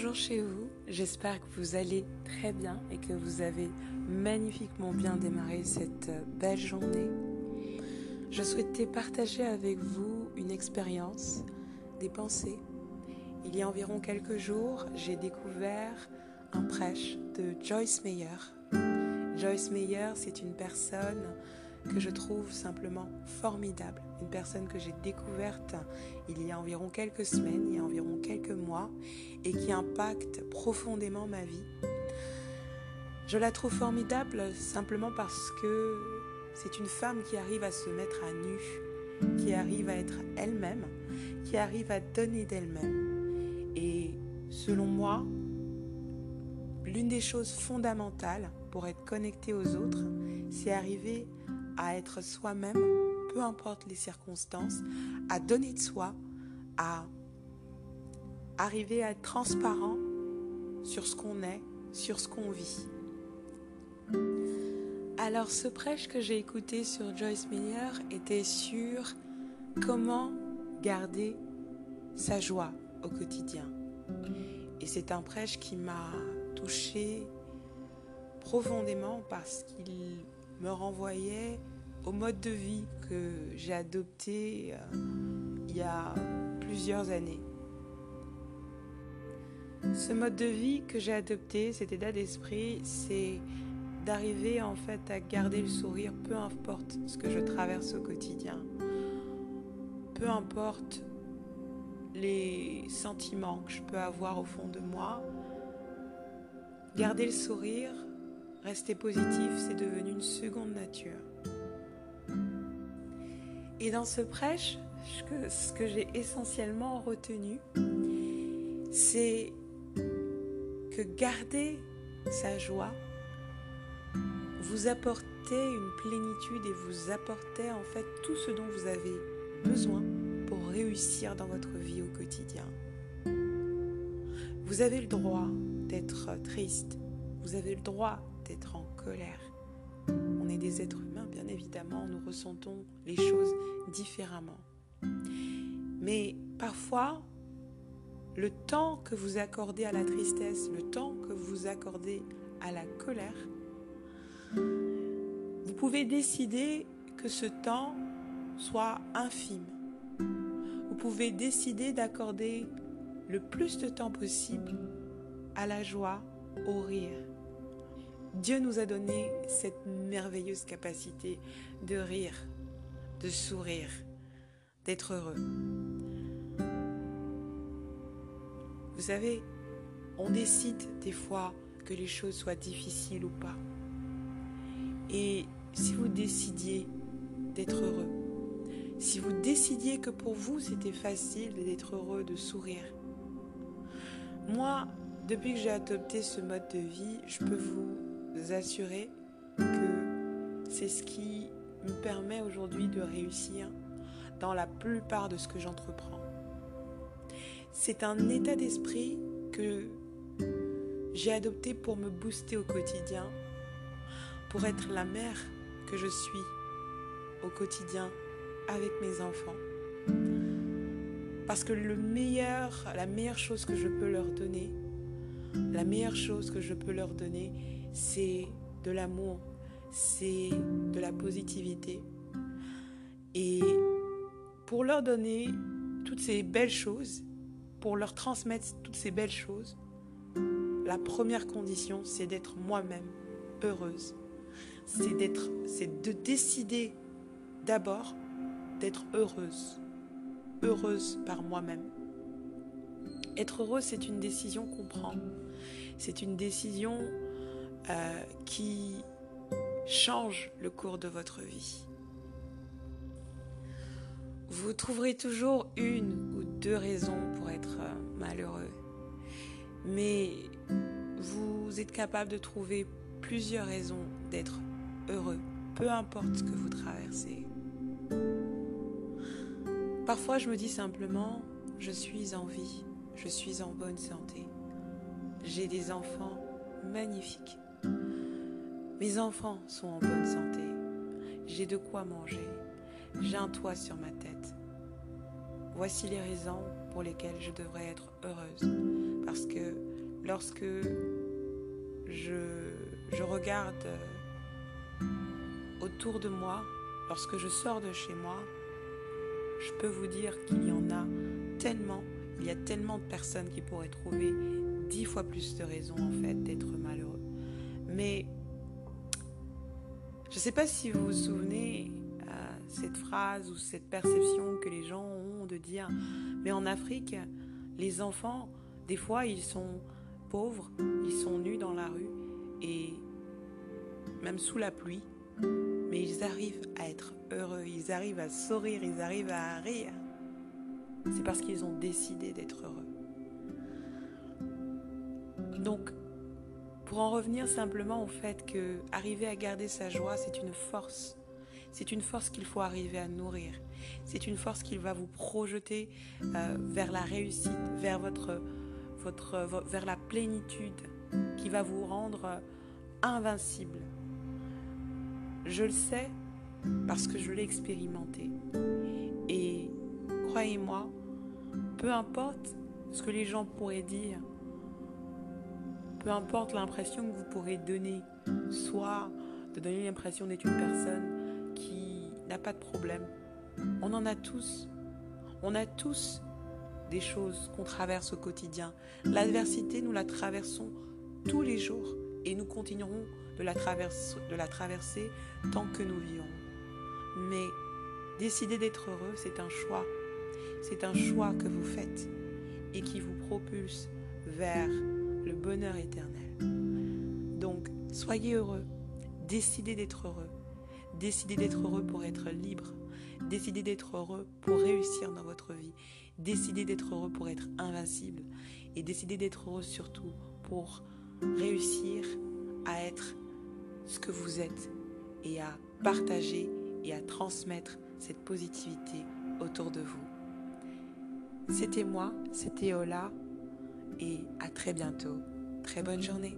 Bonjour chez vous, j'espère que vous allez très bien et que vous avez magnifiquement bien démarré cette belle journée. Je souhaitais partager avec vous une expérience, des pensées. Il y a environ quelques jours, j'ai découvert un prêche de Joyce Meyer. Joyce Meyer, c'est une personne que je trouve simplement formidable. Une personne que j'ai découverte il y a environ quelques semaines, il y a environ quelques mois, et qui impacte profondément ma vie. Je la trouve formidable simplement parce que c'est une femme qui arrive à se mettre à nu, qui arrive à être elle-même, qui arrive à donner d'elle-même. Et selon moi, l'une des choses fondamentales pour être connecté aux autres, c'est arriver à être soi-même, peu importe les circonstances, à donner de soi, à arriver à être transparent sur ce qu'on est, sur ce qu'on vit. Alors ce prêche que j'ai écouté sur Joyce Meyer était sur comment garder sa joie au quotidien. Et c'est un prêche qui m'a touchée profondément parce qu'il me renvoyait au mode de vie que j'ai adopté euh, il y a plusieurs années. Ce mode de vie que j'ai adopté, cet état d'esprit, c'est d'arriver en fait à garder le sourire, peu importe ce que je traverse au quotidien, peu importe les sentiments que je peux avoir au fond de moi. Garder le sourire, rester positif, c'est devenu une seconde nature. Et dans ce prêche, ce que j'ai essentiellement retenu, c'est que garder sa joie vous apportait une plénitude et vous apportait en fait tout ce dont vous avez besoin pour réussir dans votre vie au quotidien. Vous avez le droit d'être triste, vous avez le droit en colère. On est des êtres humains, bien évidemment, nous ressentons les choses différemment. Mais parfois, le temps que vous accordez à la tristesse, le temps que vous accordez à la colère, vous pouvez décider que ce temps soit infime. Vous pouvez décider d'accorder le plus de temps possible à la joie, au rire. Dieu nous a donné cette merveilleuse capacité de rire, de sourire, d'être heureux. Vous savez, on décide des fois que les choses soient difficiles ou pas. Et si vous décidiez d'être heureux, si vous décidiez que pour vous c'était facile d'être heureux, de sourire, moi, depuis que j'ai adopté ce mode de vie, je peux vous assurer que c'est ce qui me permet aujourd'hui de réussir dans la plupart de ce que j'entreprends. C'est un état d'esprit que j'ai adopté pour me booster au quotidien, pour être la mère que je suis au quotidien avec mes enfants. Parce que le meilleur, la meilleure chose que je peux leur donner, la meilleure chose que je peux leur donner, c'est de l'amour, c'est de la positivité. Et pour leur donner toutes ces belles choses, pour leur transmettre toutes ces belles choses, la première condition, c'est d'être moi-même heureuse. C'est d'être, c'est de décider d'abord d'être heureuse, heureuse par moi-même. Être heureuse, c'est une décision qu'on prend. C'est une décision euh, qui change le cours de votre vie. Vous trouverez toujours une ou deux raisons pour être euh, malheureux, mais vous êtes capable de trouver plusieurs raisons d'être heureux, peu importe ce que vous traversez. Parfois, je me dis simplement, je suis en vie, je suis en bonne santé. J'ai des enfants magnifiques. Mes enfants sont en bonne santé. J'ai de quoi manger. J'ai un toit sur ma tête. Voici les raisons pour lesquelles je devrais être heureuse. Parce que lorsque je, je regarde autour de moi, lorsque je sors de chez moi, je peux vous dire qu'il y en a tellement, il y a tellement de personnes qui pourraient trouver dix fois plus de raisons en fait d'être malheureux. Mais je ne sais pas si vous vous souvenez euh, cette phrase ou cette perception que les gens ont de dire, mais en Afrique, les enfants, des fois, ils sont pauvres, ils sont nus dans la rue et même sous la pluie, mais ils arrivent à être heureux, ils arrivent à sourire, ils arrivent à rire. C'est parce qu'ils ont décidé d'être heureux. Donc, pour en revenir simplement au fait que arriver à garder sa joie, c'est une force. C'est une force qu'il faut arriver à nourrir. C'est une force qui va vous projeter euh, vers la réussite, vers votre, votre, vers la plénitude, qui va vous rendre invincible. Je le sais parce que je l'ai expérimenté. Et croyez-moi, peu importe ce que les gens pourraient dire, peu importe l'impression que vous pourrez donner, soit de donner l'impression d'être une personne qui n'a pas de problème. On en a tous. On a tous des choses qu'on traverse au quotidien. L'adversité, nous la traversons tous les jours et nous continuerons de la, traverser tant que nous vivrons. Mais décider d'être heureux, c'est un choix. C'est un choix que vous faites et qui vous propulse vers le bonheur éternel. Donc, soyez heureux. Décidez d'être heureux. Décidez d'être heureux pour être libre. Décidez d'être heureux pour réussir dans votre vie. Décidez d'être heureux pour être invincible. Et décidez d'être heureux surtout pour réussir à être ce que vous êtes et à partager et à transmettre cette positivité autour de vous. C'était moi, c'était Ola et à très bientôt. Très bonne journée.